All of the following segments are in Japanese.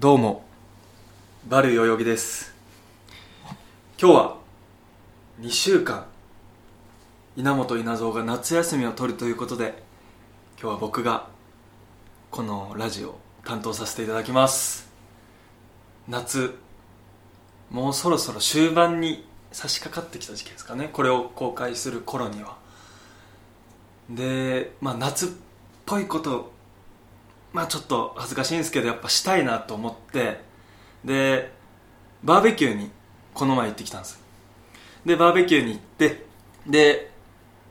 どうもバル代々木です。今日は2週間稲本稲造が夏休みを取るということで今日は僕がこのラジオを担当させていただきます。夏もうそろそろ終盤に差し掛かってきた時期ですかね。これを公開する頃には。でまあ夏っぽいことまあちょっと恥ずかしいんですけどやっぱしたいなと思ってでバーベキューにこの前行ってきたんですでバーベキューに行ってで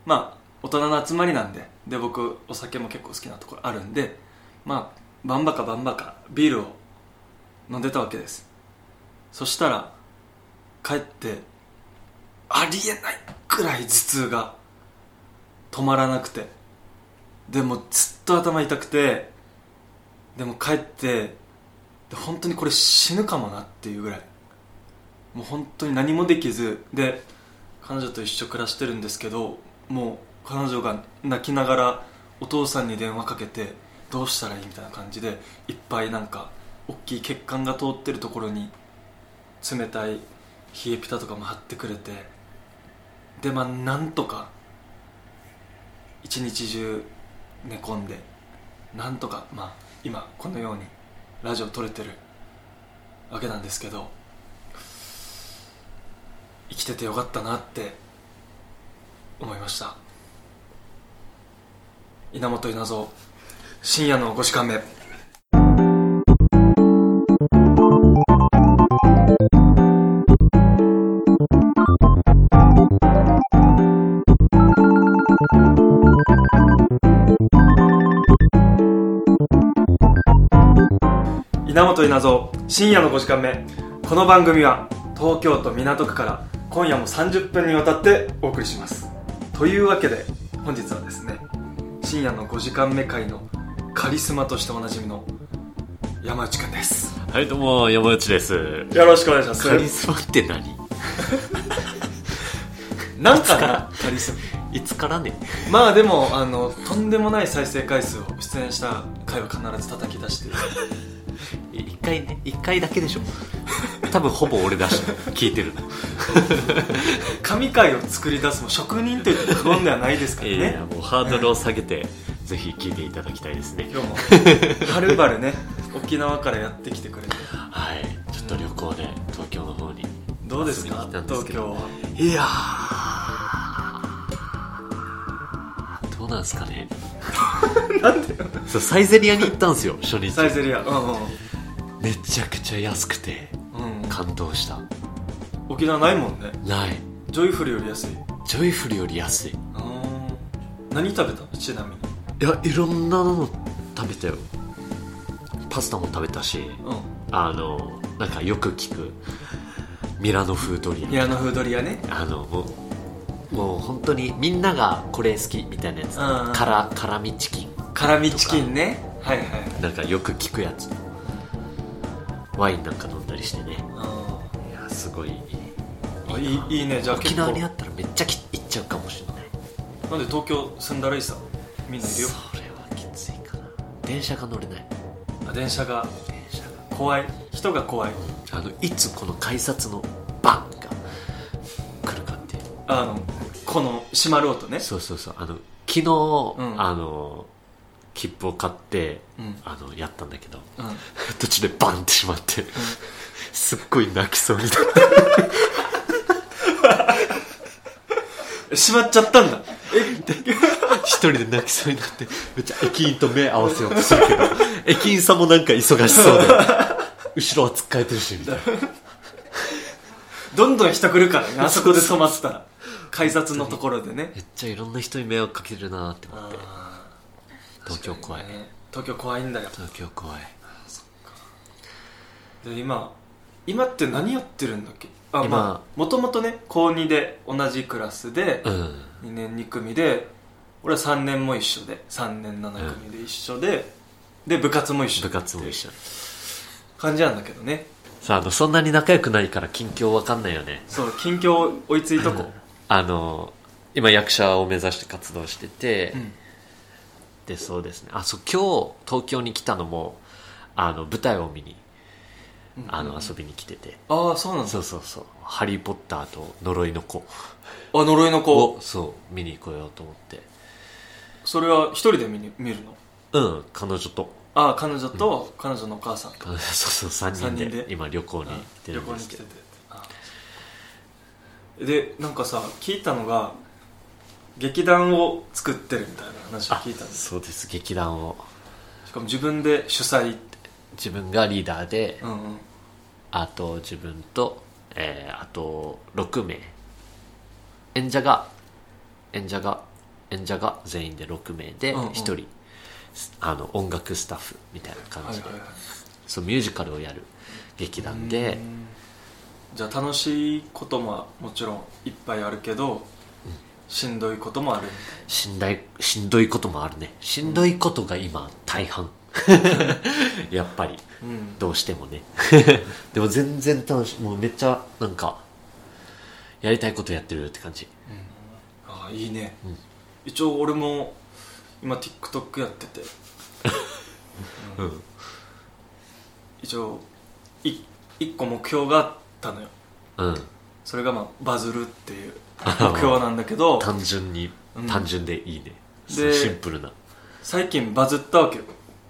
まあ大人の集まりなんでで僕お酒も結構好きなところあるんでまあバンバカバンバカビールを飲んでたわけです。そしたら帰ってありえないくらい頭痛が止まらなくてでもずっと頭痛くてでも帰って本当にこれ死ぬかもなっていうぐらい。もう本当に何もできず。で彼女と一緒暮らしてるんですけどもう彼女が泣きながらお父さんに電話かけてどうしたらいいみたいな感じでいっぱいなんか大きい血管が通ってるところに冷たい冷えピタとかも貼ってくれてでまあなんとか一日中寝込んでなんとかまあ今このようにラジオ撮れてるわけなんですけど生きててよかったなって思いました。稲本稲造深夜の5時間目。稲本稲造深夜の5時間目。この番組は東京都港区から今夜も30分にわたってお送りします。というわけで本日はですね深夜の5時間目会のカリスマとしておなじみの山内くんです。はい、どうも、山内です。よろしくお願いします。カリスマって何？なんかなカリスいつからね？マまあでもあのとんでもない再生回数を出演した回は必ず叩き出して一回ね、一回だけでしょ。多分ほぼ俺だし、聞いてるの。神回を作り出すも職人といって不安ではないですからいやいねや、もうハードルを下げて、ぜひ聞いていただきたいですね。今日もはるばるね沖縄からやってきてくれてはい、ちょっと旅行で東京の方に。どうですか？遊びに来たんですけど東京はいやー、どうなんですかね。なんでそう、サイゼリアに行ったんですよ、初日。サイゼリアうんうん。めちゃくちゃ安くて、うん感動した。沖縄ないもんね。ない。ジョイフルより安い。ジョイフルより安い。うん何食べたの？ちなみに。いやいろんなの食べたよ。パスタも食べたしうあのなんかよく聞くミラノ風ドリミラノ風ドリアね。アあのもうもう本当にみんながこれ好きみたいなやつ。うんうん。辛辛味チキン。辛味チキンね。はいはい。なんかよく聞くやつ。ワインなんか飲んだりしてね。ういやすごいいい。いいね。じゃあ沖縄にあったらめっちゃき行っちゃうかもしれない。なんで東京住んだらいいさ？みんないるよ。それはきついかな。電車が乗れない。あ電車が。電車が。怖い。人が怖い。あのいつこの改札のバンが来るかっていう。あのこの閉まろうとね。そうそうそう。あの昨日、ん。あの切符を買って、うん。あのやったんだけどうん。途中でバンってしまって、すっごい泣きそうになって閉まっちゃったんだ。一人で泣きそうになってめっちゃ駅員と目合わせようとするけど 駅員さんもなんか忙しそうで後ろはつっかえてるしみたいな。どんどん人来るからねあそこで止まったら改札のところでね。めっちゃいろんな人に迷惑かけてるなって思って。あ東京怖い、ーね。東京怖いんだよ。東京怖い。で今今って何やってるんだっけ？あ今。まあもともとね高2で同じクラスでうん。2年2組で俺は3年も一緒で3年7組で一緒で、で部活も一緒部活も一緒。感じなんだけどね。さああのそんなに仲良くないから近況わかんないよね。そう近況追いついとこ あの今役者を目指して活動してて、うん。でそうですね。あそう今日東京に来たのもあの舞台を見にうん。あの遊びに来てて、ああそうなんだ。そうそうそう「ハリー・ポッターと呪いの子。あ呪いの」子。をそう見に来ようと思って。それは一人で見に見るの？うん彼女と。ああ彼女と彼女のお母さん そうそう3人で三人で。今旅行に行っあてるんですけど。旅行に来ててでなんかさ聞いたのが劇団を作ってるみたいな話をあ聞いたんですそうです。劇団を。しかも自分で主催って。自分がリーダーで、うんうん。あと自分と、えーあと6名。演者が演者が演者が全員で6名でうんうん。1人、あの音楽スタッフみたいな感じで、はいはいはい。そうミュージカルをやる劇団でうんじゃあ楽しいことももちろんいっぱいあるけど、しんどいこともある？みしんどいしんどいこともあるね。しんどいことが今大半。やっぱり。うん。どうしてもね。でも全然楽しい。もうめっちゃなんかやりたいことやってるって感じ。ああいいね、うん。一応俺も今 TikTok やってて、うん。一応い一個目標があったのよ。うん。それがまあバズるっていう目標なんだけど 単純に、うん。単純でいいね。でシンプルな。最近バズったわけよ。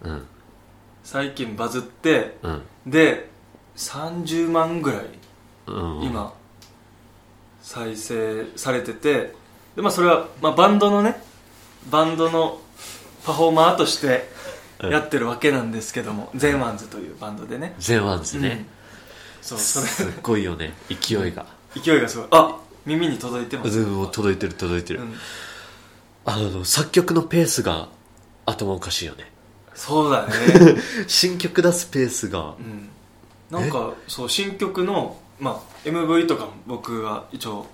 うん。最近バズってうん。で30万ぐらいうん。今再生されててで、まあ、それは、まあ、バンドのねバンドのパフォーマーとしてやってるわけなんですけども、ゼンワンズというバンドでね。ゼンワンズね、うんそうそすっれごいよね。勢いが。勢いがすごい。あ耳に届いてます、うん届いてる届いてる、うん。あの作曲のペースが頭おかしいよね。そうだね。新曲出すペースが。うん。なんかそう新曲の、まあ、MV とかも僕が一応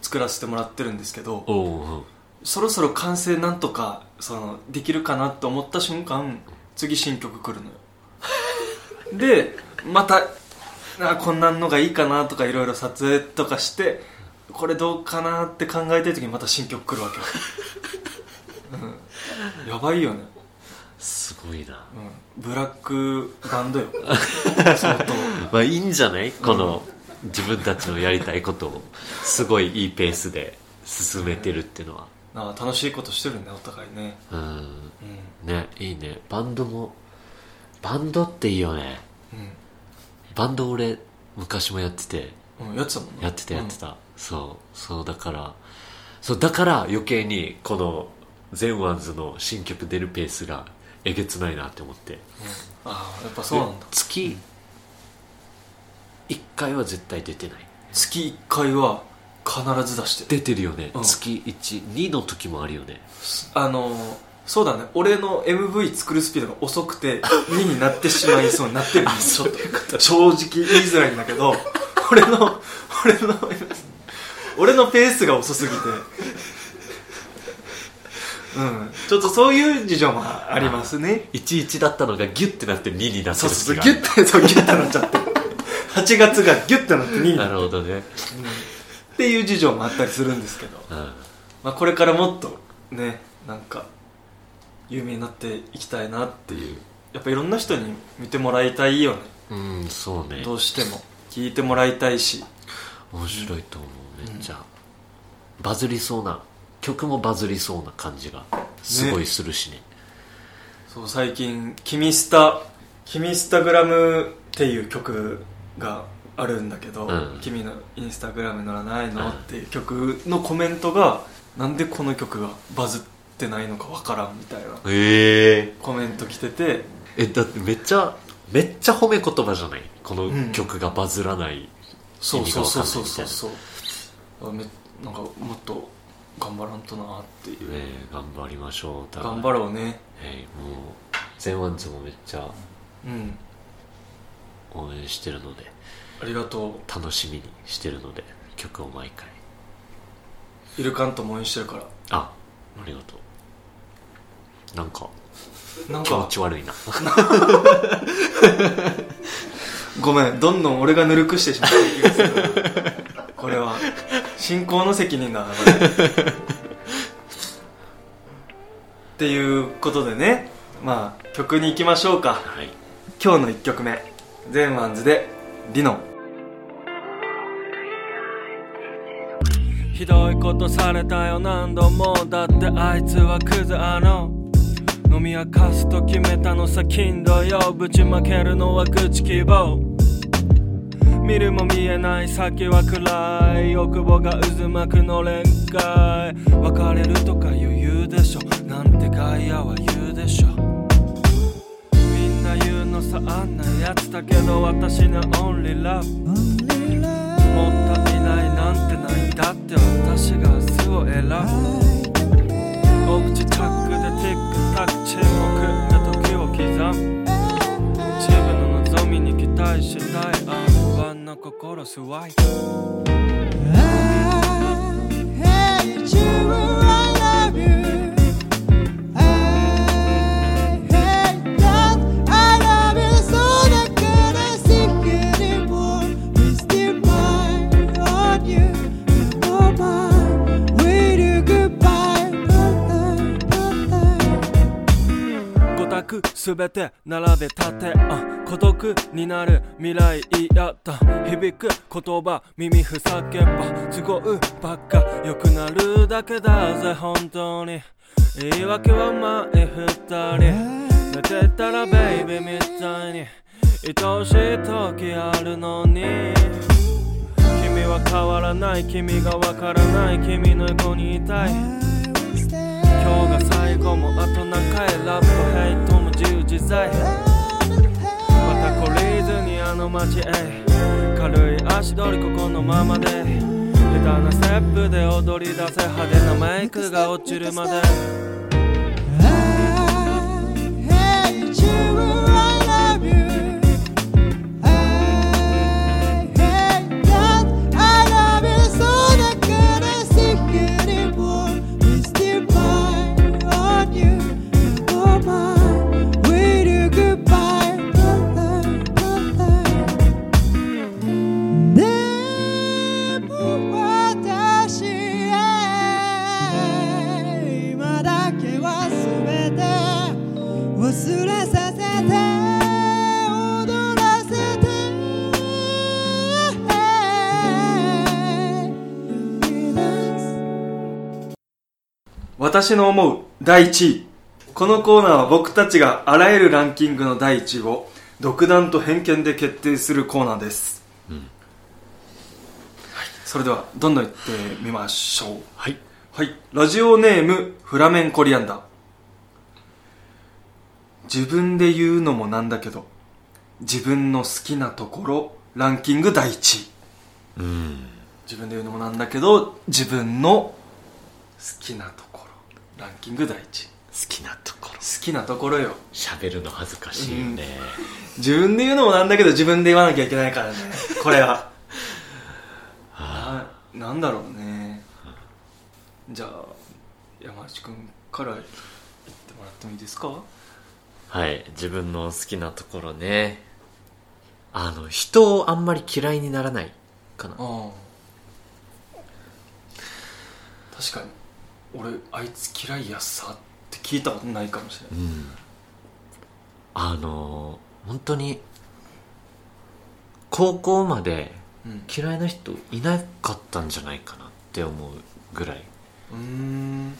作らせてもらってるんですけどそろそろ完成なんとかそのできるかなと思った瞬間次新曲来るのよ。でまたあこんなんのがいいかなとかいろいろ撮影とかしてこれどうかなって考えてる時にまた新曲来るわけよ、うん、やばいよね、すごいな。うん、ブラックバンドよ。相当。まあいいんじゃない？この、自分たちのやりたいことを。すごいいいペースで進めてるっていうのは。なあ楽しいことしてるねお互いね。うん。うねいいね。バンドもバンドっていいよね。んバンド俺昔もやってて。うん、うん、やってたもんね。やってたやってた、そうそうだから。そうだから余計にこのゼンワンズの新曲出るペースがえげつないなって思って。うん。ああやっぱそうなんだ。月1回は絶対出てない。月1回は必ず出してる。出てるよね、うん。月12の時もあるよね。あのーそうだね。俺の MV 作るスピードが遅くて2になってしまいそうになってる。あそう。いうこと正直言いづらいんだけど俺の俺の俺のペースが遅すぎて。うん。ちょっとそういう事情もありますね。11だったのがギュッてなって2になってそうるそうそうギュッてそうギュッてなっちゃって。8月がギュッてなって2にななるるほどね。っていう事情もあったりするんですけど。うん。まあ、これからもっとねなんか有名になっていきたいなっていう。やっぱいろんな人に見てもらいたいよね。うんそうね。どうしても。聞いてもらいたいし。面白いと思うめっちゃ、バズりそうな曲もバズりそうな感じがすごいするしね。そう最近「君スタ」「君スタグラム」っていう曲があるんだけど「うん。君のインスタグラム乗らないの?」うん。っていう曲のコメントがなんでこの曲がバズってないのかわからんみたいなへえ。コメント来てて。えだってめっちゃめっちゃ褒め言葉じゃない？このうん。曲がバズらない、そうそうそうそう。意味がそうわかんないそうあめなんかもっと頑張らんとなっていう、ねえ頑張りましょう頑張ろうね。えーもうゼンワンズもめっちゃうん。応援してるので。ありがと楽しみにしてるので曲を毎回。うイルカントも応援してるから。あありがとうなんかなん気持かち悪いな。ごめんどんどん俺がぬるくしてしまった気がする。これは進行の責任だなこれ。っていうことでね。まあ曲に行きましょうか。はい。今日の1曲目。ゼンワンズでリノ。ンひどいことされたよ何度も。だってあいつはクズあの飲み明かすと決めたのさ金土よぶちまけるのは口希望。見るも見えない先は暗い。欲望が渦巻くのれんかい別れるとか余裕でしょ。なんて外野は言うでしょ。みんな言うのさあんなやつだけど私にはオンリーラブもったいないなんてない。だって私が明日を選ぶ。お口チャックでティックタック沈黙で時を刻む。自分の望みに期待したい。あ不安の心スワイプ。I hate 択すべて並べ立てあ孤独になる未来嫌だ響く言葉耳ふさけば都合ばっか。良くなるだけだぜ本当に。言い訳は前二人。寝てたらベイビーみたいに。愛しい時あるのに。君は変わらない。君がわからない。君の横にいたい。今日が最後もあと何回ラブとヘイトも由自在。また懲りずにあの街へ。軽い足取りここのままで。下手なステップで踊り出せ派手なメイクが落ちるまで。私の思う第1位。このコーナーは僕たちがあらゆるランキングの第1位を独断と偏見で決定するコーナーです、はい、それではどんどんいってみましょう。はい。はい。ラジオネームフラメンコリアンダー。自分で言うのもなんだけど自分の好きなところランキング第1位うん。自分で言うのもなんだけど自分の好きなところランキング第一。位好きなところ。好きなところよ。喋るの恥ずかしいよね、自分で言うのもなんだけど自分で言わなきゃいけないからね。これは。な なんだろうね。じゃあ山内君から言ってもらってもいいですか？はい。自分の好きなところね。あの人をあんまり嫌いにならないかな。ああ。確かに俺あいつ嫌いやさって聞いたことないかもしれない。うん。あの本当に高校までうん嫌いな人いなかったんじゃないかなって思うぐらい。うーん。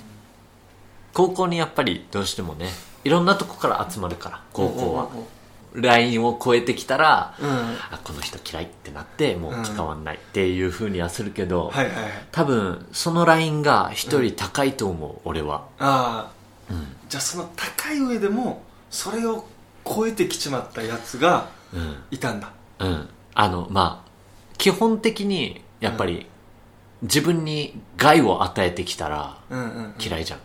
高校にやっぱりどうしてもねいろんなとこから集まるから高校は。うんうんラインを越えてきたらうん。うんあこの人嫌いってなってもう関わんないっていうふうにはするけど、はいはいはい。多分そのラインが一人高いと思う、俺は。ああ。うん。じゃあその高い上でもそれを超えてきちまったやつがうん。いたんだ。うん。あのまあ基本的にやっぱり、自分に害を与えてきたらうんうん、うん、嫌いじゃん、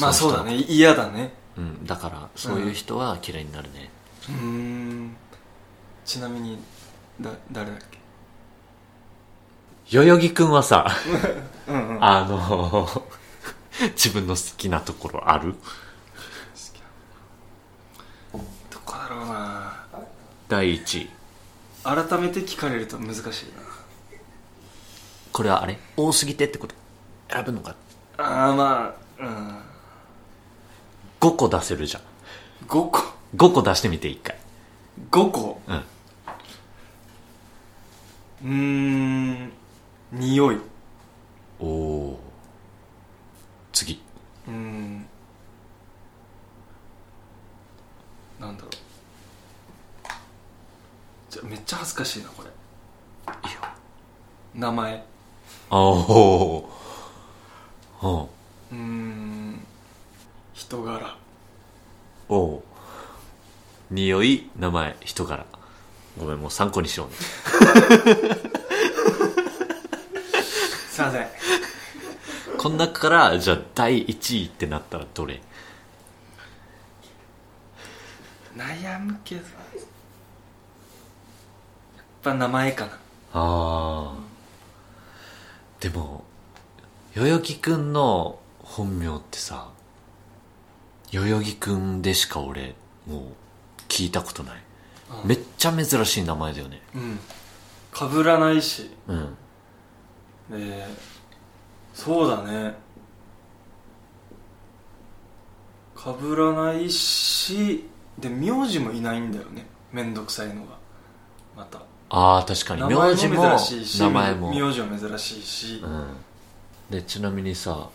まあそうだね。嫌だね。うん、だからそういう人は嫌いになるね、うーん。ちなみにだ誰だっけ？代々木くんはさ うんうん。あの 自分の好きなところある？どこだろうな。第一。位改めて聞かれると難しいこれはあれ？多すぎてってこと？選ぶのか？なああまあうん。5個出せるじゃん。5個？5個出してみて1回。5個？うん。うーん匂い。うおお次。ーん。なんだろう。じゃめっちゃ恥ずかしいなこれ。いいよ。名前。あおおうーん。人柄。おお匂い名前人柄ごめんもう参考にしようね。すいません。この中からじゃあ第1位ってなったらどれ？悩むけど。やっぱ名前かな。ああでも代々木くんの本名ってさ代々木くんでしか俺もう聞いたことない。うんめっちゃ珍しい名前だよね。うん。かぶらないし。うん。でそうだね。かぶらないしで名字もいないんだよね。めんどくさいのが。また。ああ確かに。名字もも珍しいし名前も。名字も珍しいし。うん。でちなみにさ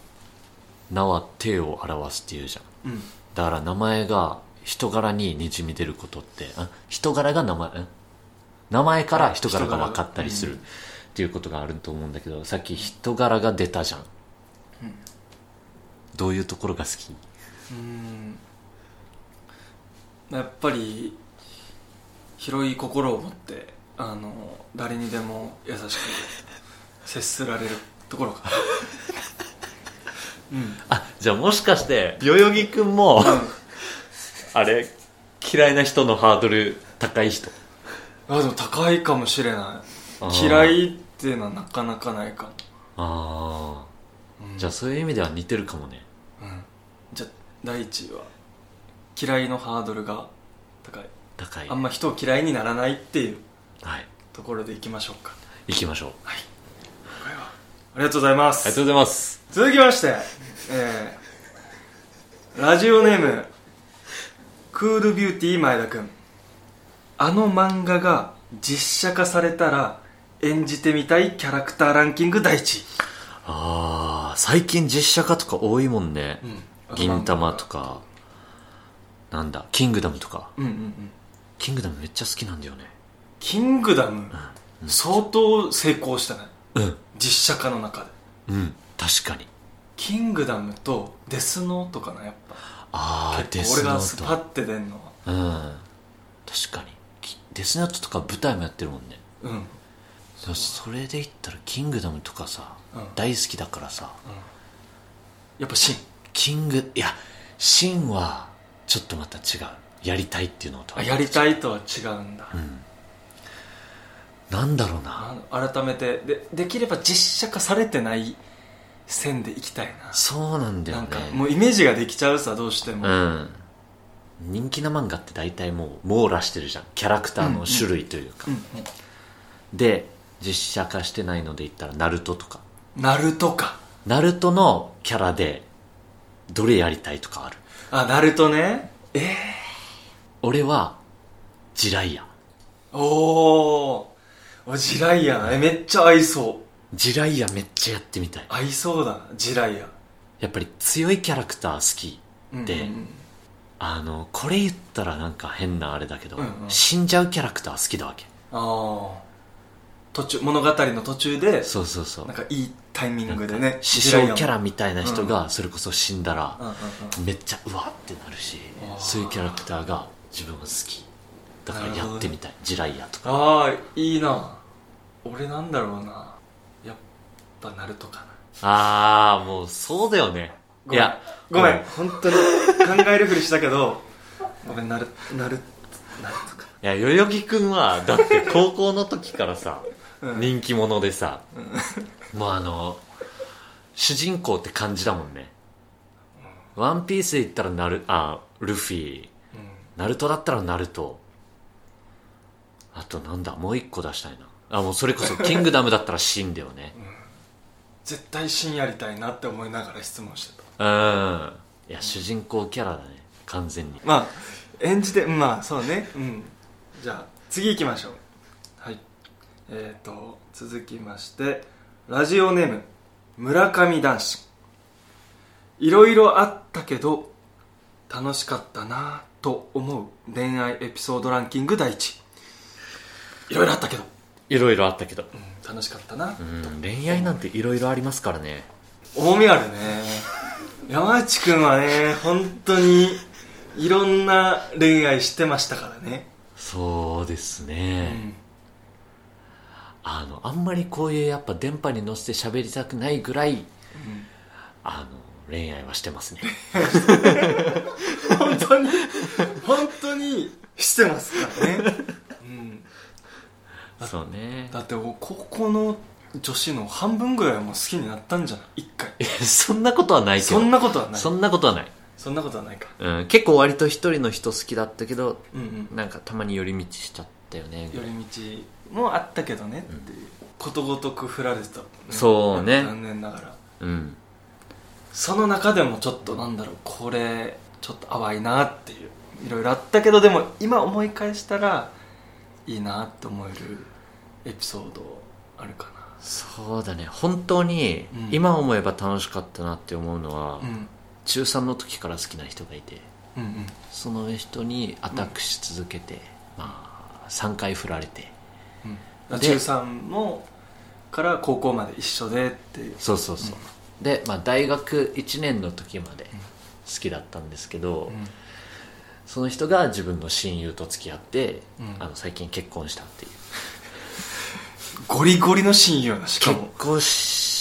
「名は手を表す」って言うじゃん。うん。だから名前が人柄ににじみ出ることってあ人柄が名前ん？名前から人柄が分かったりするうんっていうことがあると思うんだけどさっき人柄が出たじゃん、どういうところが好き？うん。やっぱり広い心を持ってあの誰にでも優しく接すられるところか。うん。あじゃあもしかして代々木くんも、あれ嫌いな人のハードル高い人？あでも高いかもしれなあいー。嫌いっていうのはなかなかないかああ、うん。じゃあそういう意味では似てるかもね。うん。じゃあ第一位は嫌いのハードルが高い。高い。あんま人を嫌いにならないっていう。はい。ところでいきましょうか。行きましょう。はい。これはありがとうございます。ありがとうございます。続きまして、えー、ラジオネームクールビューティー前田君。あの漫画が実写化されたら演じてみたいキャラクターランキング第一。位ああ最近実写化とか多いもんね、うん。銀玉とか。なんだキングダムとか。うんうんうん。キングダムめっちゃ好きなんだよね。キングダム、相当成功したね。うん。実写化の中で。うん。確かに。キングダムとデスノートかなやっぱああデスノーがスパッて出んのは。トうん。確かに。きデスノートとか舞台もやってるもんね。うん。そそれで言ったらキングダムとかさ、うん。大好きだからさ。やっぱシン。キングいやシンはちょっとまた違う。やりたいっていうのとは。あやりたいとは違うんだ、なんだろうな。改めて。でできれば実写化されてない線でいきたいな。そうなんだよね。なんかもうイメージができちゃうさどうしても、うん。人気な漫画って大体もう網羅してるじゃん。キャラクターの種類というか、うんで実写化してないので言ったらナルトとか。うん、ナルトか。ナルトのキャラでどれやりたいとかある？あナルトね。え俺はジライア。ー、おー。おジライア。えめっちゃ合いそうジライアめっちゃやってみたい。合いそうだなジライアやっぱり強いキャラクター好きで、うんうんあのこれ言ったらなんか変なあれだけど、うんうん。死んじゃうキャラクター好きだわけ。ああ途中物語の途中でそうそうそう。なんかいいタイミングでね師匠キャラみたいな人がそれこそ死んだらうんうんうん。めっちゃうわってなるしそういうキャラクターが自分は好き。だからやってみたい、ジライアとか。ああいいな。俺なんだろうなぱナルトかな。ああもうそうだよね。ごめんいやごめん。本当に考えるふりしたけど ごめんなるなるなるとか。いや代々木くんはだって 高校の時からさ、うん。人気者でさ、もうあの主人公って感じだもんね、ワンピースで言ったらナルあルフィ。ナルトだったらナルトあとなんだもう一個出したいな。あもうそれこそキングダムだったらシンだよね絶対芯やりたいなって思いながら質問してた。うん。いや主人公キャラだね。完全に。まあ演じてまあそうね。うん。じゃあ次行きましょう。はい。えっ、と続きましてラジオネーム村上男子。いろいろあったけど楽しかったなと思う恋愛エピソードランキング第一。いろいろあったけど、いろいろあったけど。うん楽しかったな、うん恋愛なんていろいろありますからね。重みあるね。山内くんはね本当にいろんな恋愛してましたからね、そうですうね、ん。あのあんまりこういうやっぱ電波に乗せて喋りたくないぐらいあの恋愛はしてますね。本当に本当にしてますからね、うん、そうね。だって高校の女子の半分ぐらいはもう好きになったんじゃない一回。そんなことはないけど。そんなことはない。そんなことはない、そんなことはないか。うん、結構割と一人の人好きだったけどうんうん。なんかたまに寄り道しちゃったよね。寄り道もあったけどねっていう、ことごとく振られてた、そうね。残念ながら。うん。その中でもちょっとなんだろう。これちょっと淡いなっていう。いろいろあったけどでも今思い返したらいいなって思えるエピソードあるかそうだね。本当にうん。今思えば楽しかったなって思うのは、なうん。中3の時から好きな人がいてうんうん。その人にアタックし続けて、まあ3回振られて。うん、で中3もから高校まで一緒でっていう。そうそうそう、で、まあ、大学1年の時まで好きだったんですけど、うん。その人が自分の親友と付き合って、うん。あの最近結婚したっていうゴリゴリの親友なしか結も、婚し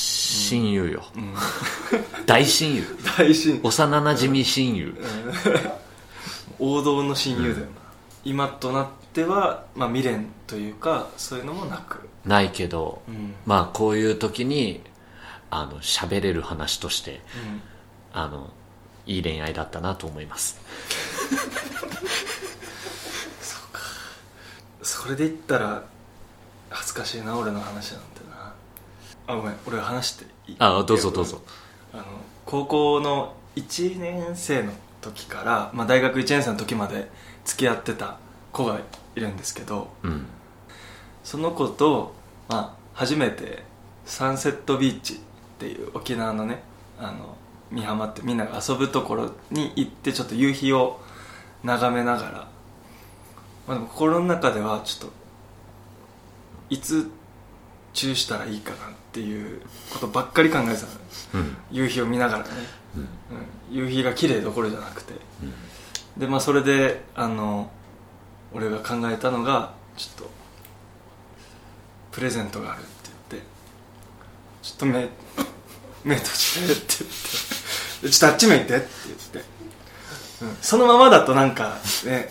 親友よ、うん、大親友。大親幼なじみ親友、王道の親友だよな、今となっては、まあ、未練というかそういうのもなく、ないけど、うん。まあこういう時にあの喋れる話としてあのいい恋愛だったなと思います。それで言ったら恥ずかしいな俺の話なんてな。あごめん俺話していい？あどうぞどうぞ。あの高校の1年生の時から、まあ、大学1年生の時まで付き合ってた子がいるんですけどうん。その子と、まあ、初めてサンセットビーチっていう沖縄のねあの美浜ってみんなが遊ぶところに行ってちょっと夕日を眺めながら、まあ、でも心の中ではちょっといつチューしたらいいかなっていうことばっかり考えてたうん。夕日を見ながらね、うん。うん、夕日が綺麗どころじゃなくて。でまあそれであの俺が考えたのがちょっとプレゼントがあるって言ってちょっと目 目閉じてって言ってでちょっとあっち向いてって言って、うん、そのままだとなんかね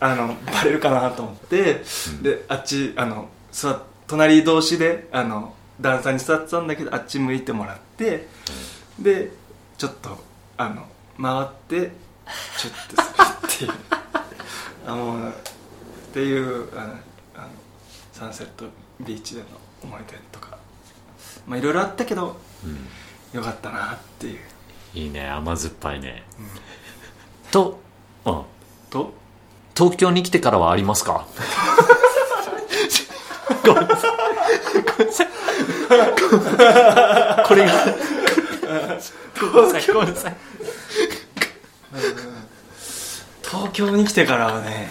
あのバレるかなと思って、であっちあの座っ隣同士であの段差に座ってたんだけどあっち向いてもらって、でちょっとあの回ってチュッてするっていうあもうっていうあのあのサンセットビーチでの思い出とかまあいろいろあったけどうん。よかったなっていう。いいね甘酸っぱいね、と、うん、と？東京に来てからはありますか？ごめんなさいこれがごめんなさいごめんなさい東京に来てからはね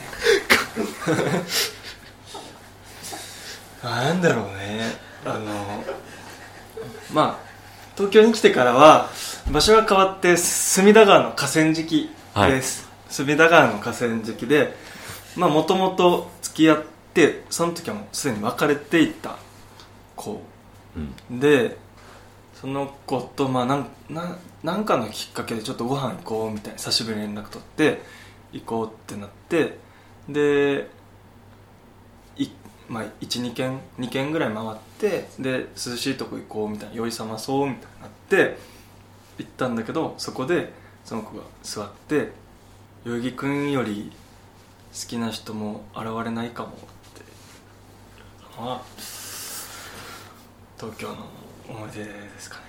なんだろうねあのまあ東京に来てからは場所が変わって隅田川の河川敷です、隅田川の河川敷でまあもともと付き合っててその時はもうすでに別れていた。子う。ん。でその子とまあなんななんかのきっかけでちょっとご飯行こうみたいな久しぶりに連絡取って行こうってなってでい、まあ、12軒2軒ぐらい回ってで涼しいとこ行こうみたいな酔いさまそうみたいになって行ったんだけどそこでその子が座って「代々木君より好きな人も現れないかも」のは東京の思い出ですかね。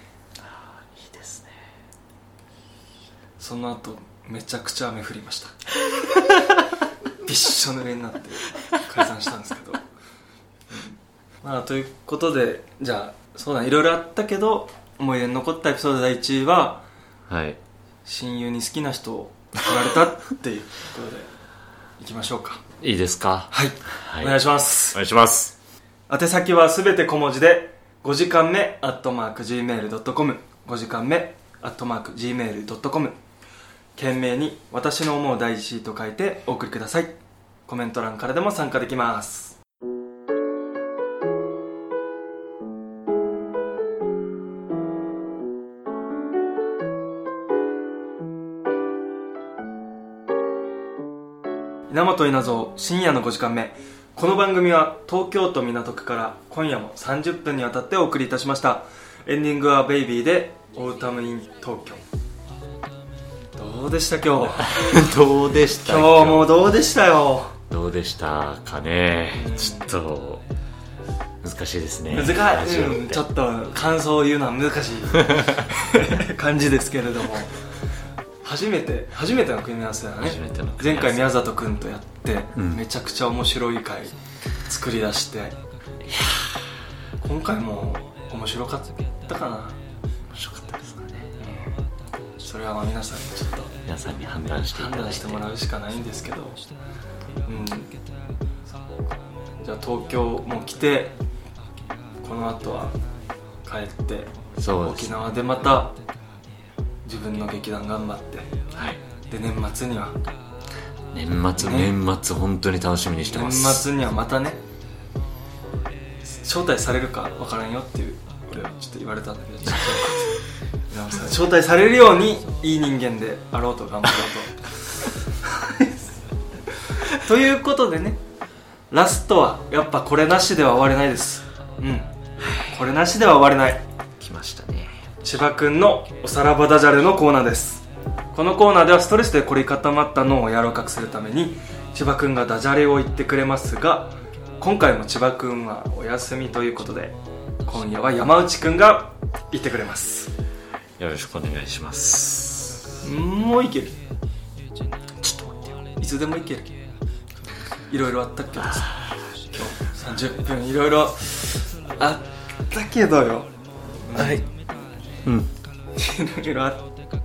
いいですね。その後めちゃくちゃ雨降りました。びっしょ濡れになって解散したんですけど、うん。まあということでじゃあそうだねいろいろあったけど思い出に残ったエピソード第1位ははい。親友に好きな人を振られたっていうことでいきましょうか。いいですか？はい、はい。お願いします。お願いします宛先はすべて小文字で5時間目アットマーク Gmail.com 5時間目アットマーク Gmail.com 懸命に私の思う第一位と書いてお送りください。コメント欄からでも参加できます。稲本稲造深夜の5時間目。この番組は東京都港区から今夜も30分にわたってお送りいたしました。エンディングは「ベイビーで「オータム・イン・東京」どうでした今日？どうでした今日？もどうでしたよ？どうでしたかね？ちょっと難しいですね。難しい、うんちょっと感想を言うのは難しい。感じですけれども。初めて初めての組み合わせだね。前回宮里君とやって、うん。めちゃくちゃ面白い回作り出して。今回も面白かったかな。面白かったですかね。それはまあ皆さんにちょっと皆さんに判断してい判断してもらうしかないんですけど、うん、じゃあ東京も来てこの後は帰って沖縄でまた自分の劇団頑張って。はい。で年末には年末、ね。年末本当に楽しみにして年ます。末にはまたね招待されるかわからんよっていう俺はちょっと言われたんだけど 招待されるようにいい人間であろうと頑張ろうと。ということでねラストはやっぱこれなしでは終われないです。うん。これなしでは終われない。来ましたね。千葉くんのおさらばダジャレのコーナーですこのコーナーではストレスで凝り固まった脳を柔らかくするために千葉くんがダジャレを言ってくれますが今回も千葉くんはお休みということで今夜は山内くんが言ってくれます。よろしくお願いします。もういける？ちょっと待ってよ。いつでもいける。いろいろあったけどさ。今日30分いろいろあったけどよ。はい。うん。いろいろあっ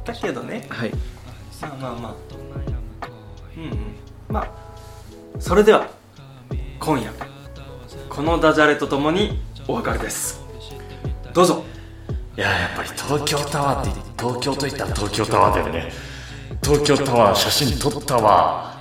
たけどね。はい。まあまあまあ。うんうん。まあそれでは今夜このダジャレとともにお別れです。どうぞ。いややっぱり東京タワーって東京といったら東京タワーだよね。東京タワー写真撮ったわ